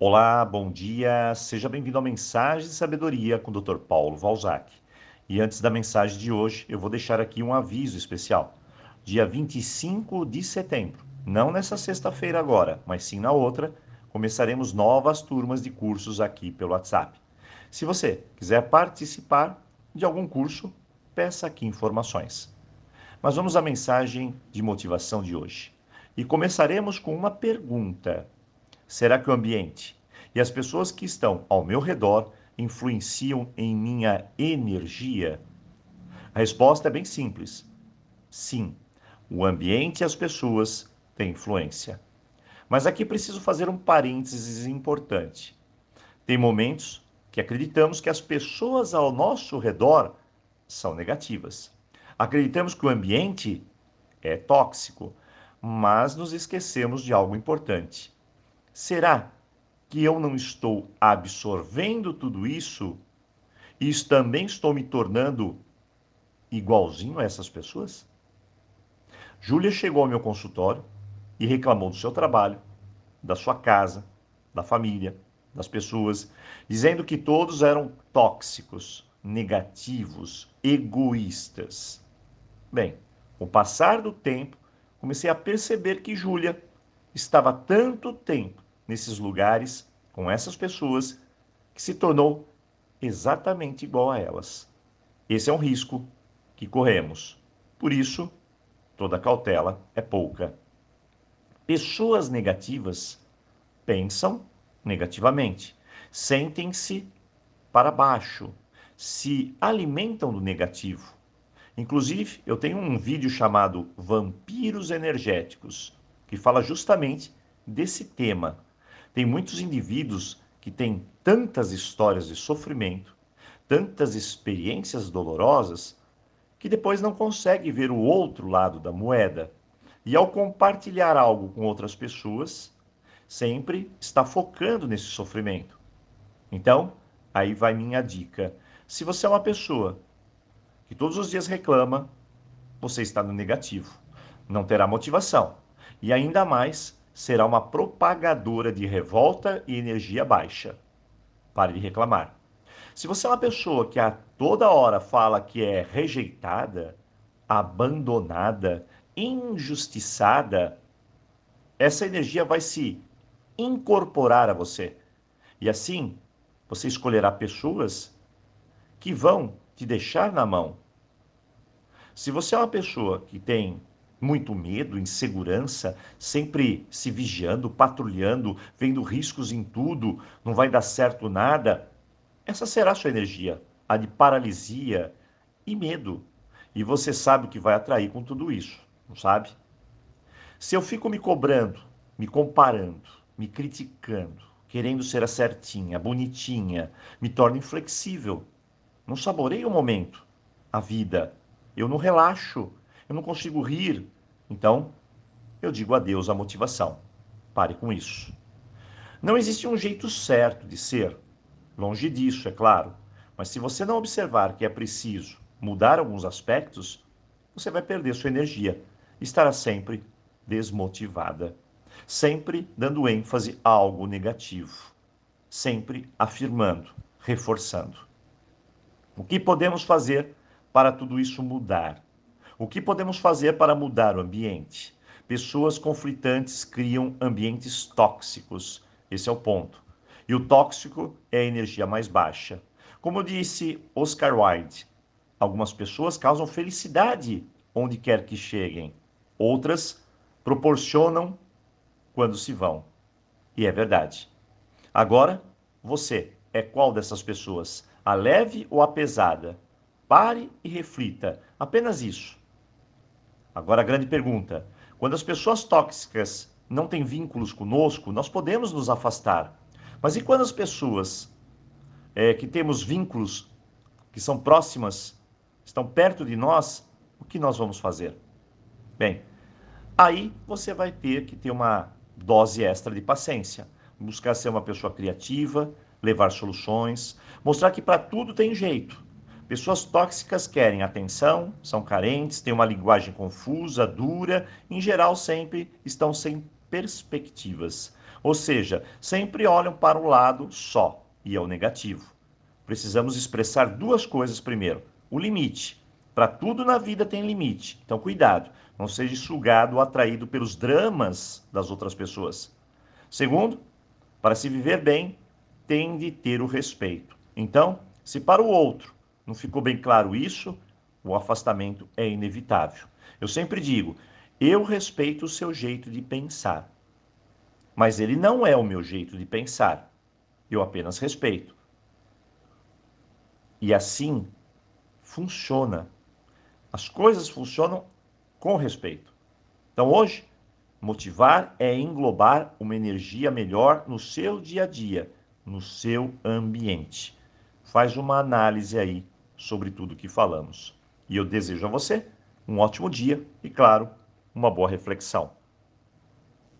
Olá, bom dia, seja bem-vindo ao Mensagem de Sabedoria com o Dr. Paulo Valzac. E antes da mensagem de hoje, eu vou deixar aqui um aviso especial. Dia 25 de setembro, não nessa sexta-feira agora, mas sim na outra, começaremos novas turmas de cursos aqui pelo WhatsApp. Se você quiser participar de algum curso, peça aqui informações. Mas vamos à mensagem de motivação de hoje. E começaremos com uma pergunta: Será que o ambiente e as pessoas que estão ao meu redor influenciam em minha energia? A resposta é bem simples. Sim, o ambiente e as pessoas têm influência. Mas aqui preciso fazer um parênteses importante. Tem momentos que acreditamos que as pessoas ao nosso redor são negativas. Acreditamos que o ambiente é tóxico, mas nos esquecemos de algo importante. Será que eu não estou absorvendo tudo isso e também estou me tornando igualzinho a essas pessoas? Júlia chegou ao meu consultório e reclamou do seu trabalho, da sua casa, da família, das pessoas, dizendo que todos eram tóxicos, negativos, egoístas. Bem, com o passar do tempo, comecei a perceber que Júlia estava tanto tempo nesses lugares, com essas pessoas, que se tornou exatamente igual a elas. Esse é um risco que corremos. Por isso, toda cautela é pouca. Pessoas negativas pensam negativamente, sentem-se para baixo, se alimentam do negativo Inclusive, eu tenho um vídeo chamado Vampiros Energéticos, que fala justamente desse tema. Tem muitos indivíduos que têm tantas histórias de sofrimento, tantas experiências dolorosas, que depois não conseguem ver o outro lado da moeda. E ao compartilhar algo com outras pessoas, sempre está focando nesse sofrimento. Então, aí vai minha dica. Se você é uma pessoa que todos os dias reclama, você está no negativo. Não terá motivação. E ainda mais, será uma propagadora de revolta e energia baixa. Pare de reclamar. Se você é uma pessoa que a toda hora fala que é rejeitada, abandonada, injustiçada, essa energia vai se incorporar a você. E assim, você escolherá pessoas que vão te deixar na mão. Se você é uma pessoa que tem muito medo, insegurança, sempre se vigiando, patrulhando, vendo riscos em tudo, não vai dar certo nada, essa será a sua energia, a de paralisia e medo. E você sabe o que vai atrair com tudo isso, não sabe? Se eu fico me cobrando, me comparando, me criticando, querendo ser a certinha, bonitinha, me torno inflexível não saboreio o momento, a vida. Eu não relaxo, eu não consigo rir. Então, eu digo adeus à motivação. Pare com isso. Não existe um jeito certo de ser. Longe disso, é claro. Mas se você não observar que é preciso mudar alguns aspectos, você vai perder sua energia. Estará sempre desmotivada. Sempre dando ênfase a algo negativo. Sempre afirmando, reforçando. O que podemos fazer para tudo isso mudar? O que podemos fazer para mudar o ambiente? Pessoas conflitantes criam ambientes tóxicos. Esse é o ponto. E o tóxico é a energia mais baixa. Como disse Oscar Wilde, algumas pessoas causam felicidade onde quer que cheguem, outras proporcionam quando se vão. E é verdade. Agora, você é qual dessas pessoas? a leve ou a pesada? Pare e reflita. Apenas isso. Agora a grande pergunta: quando as pessoas tóxicas não têm vínculos conosco, nós podemos nos afastar. Mas e quando as pessoas é, que temos vínculos, que são próximas, estão perto de nós, o que nós vamos fazer? Bem, aí você vai ter que ter uma dose extra de paciência, buscar ser uma pessoa criativa, levar soluções, mostrar que para tudo tem jeito. Pessoas tóxicas querem atenção, são carentes, têm uma linguagem confusa, dura, em geral sempre estão sem perspectivas. Ou seja, sempre olham para o lado só e é o negativo. Precisamos expressar duas coisas primeiro: o limite. Para tudo na vida tem limite. Então, cuidado, não seja sugado ou atraído pelos dramas das outras pessoas. Segundo, para se viver bem, tem de ter o respeito. Então, se para o outro não ficou bem claro isso, o afastamento é inevitável. Eu sempre digo, eu respeito o seu jeito de pensar, mas ele não é o meu jeito de pensar. Eu apenas respeito. E assim funciona. As coisas funcionam com respeito. Então hoje, motivar é englobar uma energia melhor no seu dia a dia, no seu ambiente. Faz uma análise aí sobre tudo que falamos. E eu desejo a você um ótimo dia e, claro, uma boa reflexão.